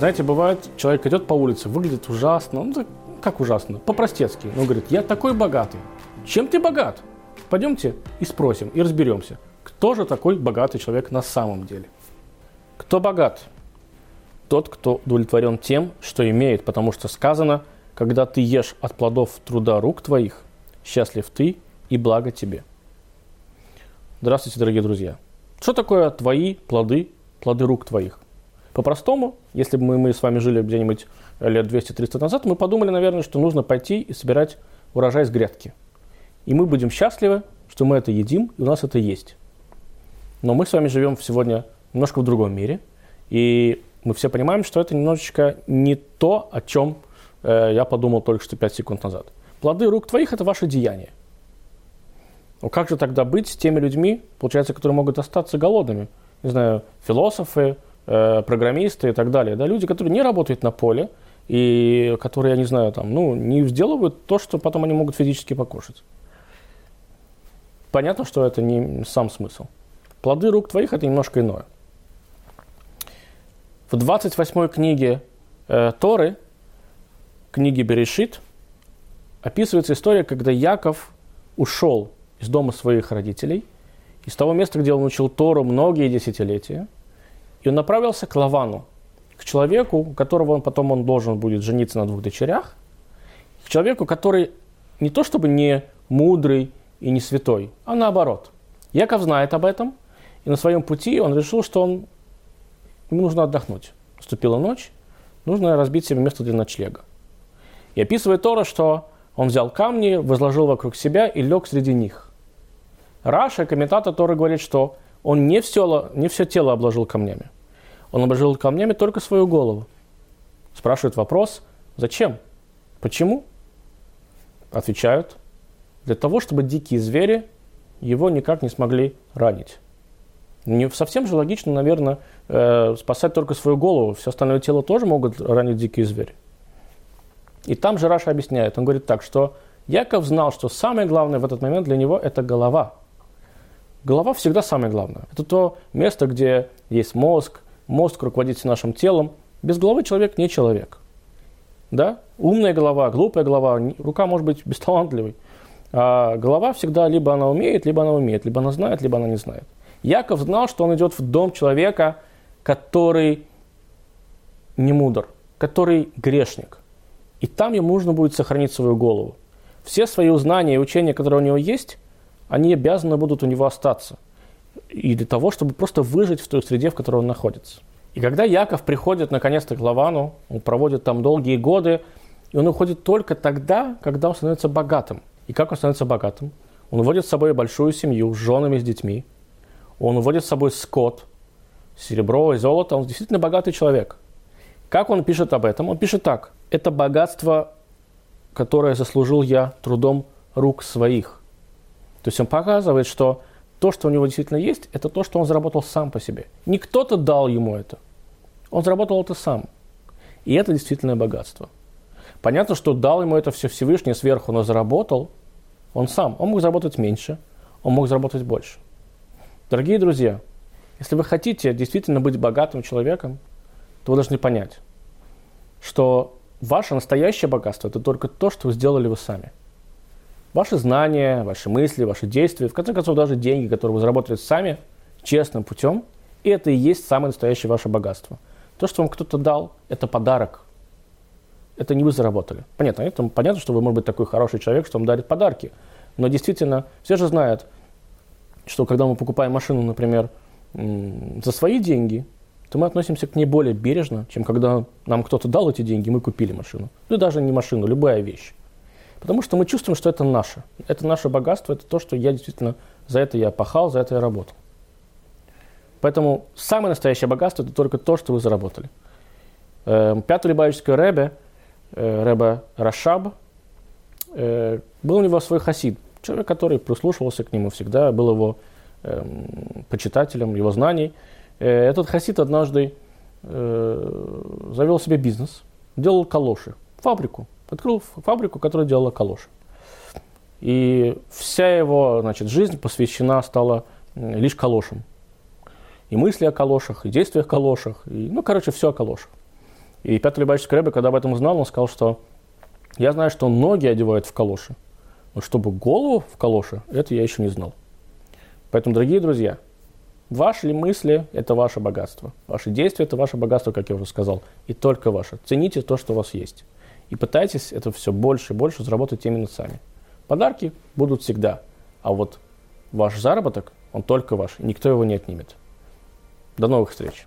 Знаете, бывает, человек идет по улице, выглядит ужасно, ну, как ужасно, по-простецки. Он говорит, я такой богатый. Чем ты богат? Пойдемте и спросим, и разберемся, кто же такой богатый человек на самом деле. Кто богат? Тот, кто удовлетворен тем, что имеет, потому что сказано, когда ты ешь от плодов труда рук твоих, счастлив ты и благо тебе. Здравствуйте, дорогие друзья. Что такое твои плоды, плоды рук твоих? По-простому, если бы мы, мы с вами жили где-нибудь лет 200-300 назад, мы подумали, наверное, что нужно пойти и собирать урожай с грядки. И мы будем счастливы, что мы это едим, и у нас это есть. Но мы с вами живем сегодня немножко в другом мире, и мы все понимаем, что это немножечко не то, о чем э, я подумал только что 5 секунд назад. Плоды рук твоих – это ваше деяние. Но как же тогда быть с теми людьми, получается, которые могут остаться голодными? Не знаю, философы, э, программисты и так далее. Да, люди, которые не работают на поле и которые, я не знаю, там, ну, не сделают то, что потом они могут физически покушать. Понятно, что это не сам смысл. Плоды рук твоих – это немножко иное. В 28 книге э, Торы, книге Берешит, описывается история, когда Яков ушел из дома своих родителей, из того места, где он учил Тору многие десятилетия, и он направился к Лавану, к человеку, которого он потом он должен будет жениться на двух дочерях, к человеку, который не то чтобы не мудрый и не святой, а наоборот. Яков знает об этом, и на своем пути он решил, что он, ему нужно отдохнуть. Наступила ночь, нужно разбить себе место для ночлега. И описывает Тора, что он взял камни, возложил вокруг себя и лег среди них. Раша, комментатор Торы, говорит, что он не все, не все тело обложил камнями. Он обложил камнями только свою голову. Спрашивает вопрос, зачем? Почему? Отвечают, для того, чтобы дикие звери его никак не смогли ранить. Не совсем же логично, наверное, э, спасать только свою голову. Все остальное тело тоже могут ранить дикие звери. И там же Раша объясняет, он говорит так, что Яков знал, что самое главное в этот момент для него – это голова – Голова всегда самое главное. Это то место, где есть мозг, мозг руководит нашим телом. Без головы человек не человек. Да? Умная голова, глупая голова, рука может быть бесталантливой. А голова всегда либо она умеет, либо она умеет, либо она знает, либо она не знает. Яков знал, что он идет в дом человека, который не мудр, который грешник. И там ему нужно будет сохранить свою голову. Все свои знания и учения, которые у него есть – они обязаны будут у него остаться. И для того, чтобы просто выжить в той среде, в которой он находится. И когда Яков приходит наконец-то к Лавану, он проводит там долгие годы, и он уходит только тогда, когда он становится богатым. И как он становится богатым? Он уводит с собой большую семью с женами, с детьми. Он уводит с собой скот, серебро и золото. Он действительно богатый человек. Как он пишет об этом? Он пишет так. Это богатство, которое заслужил я трудом рук своих. То есть он показывает, что то, что у него действительно есть, это то, что он заработал сам по себе. Не кто-то дал ему это. Он заработал это сам. И это действительно богатство. Понятно, что дал ему это все Всевышний сверху, но заработал он сам. Он мог заработать меньше, он мог заработать больше. Дорогие друзья, если вы хотите действительно быть богатым человеком, то вы должны понять, что ваше настоящее богатство – это только то, что вы сделали вы сами – Ваши знания, ваши мысли, ваши действия, в конце концов даже деньги, которые вы заработали сами, честным путем, и это и есть самое настоящее ваше богатство. То, что вам кто-то дал, это подарок. Это не вы заработали. Понятно, это понятно, что вы, может быть, такой хороший человек, что вам дарит подарки. Но действительно, все же знают, что когда мы покупаем машину, например, за свои деньги, то мы относимся к ней более бережно, чем когда нам кто-то дал эти деньги, мы купили машину. Ну, даже не машину, любая вещь. Потому что мы чувствуем, что это наше. Это наше богатство, это то, что я действительно, за это я пахал, за это я работал. Поэтому самое настоящее богатство – это только то, что вы заработали. Эм, пятый Любавический Ребе, э, Ребе Рашаб, э, был у него свой хасид, человек, который прислушивался к нему всегда, был его эм, почитателем его знаний. Э, этот хасид однажды завел себе бизнес, делал калоши, фабрику – Открыл фабрику, которая делала калоши. И вся его значит, жизнь посвящена стала лишь калошам. И мысли о калошах, и действия о калошах, и, ну, короче, все о калошах. И Петр Любавичский Рэбе, когда об этом узнал, он сказал, что я знаю, что ноги одевают в калоши, но чтобы голову в калоши, это я еще не знал. Поэтому, дорогие друзья, ваши ли мысли – это ваше богатство. Ваши действия – это ваше богатство, как я уже сказал, и только ваше. Цените то, что у вас есть. И пытайтесь это все больше и больше заработать именно сами. Подарки будут всегда, а вот ваш заработок, он только ваш, и никто его не отнимет. До новых встреч!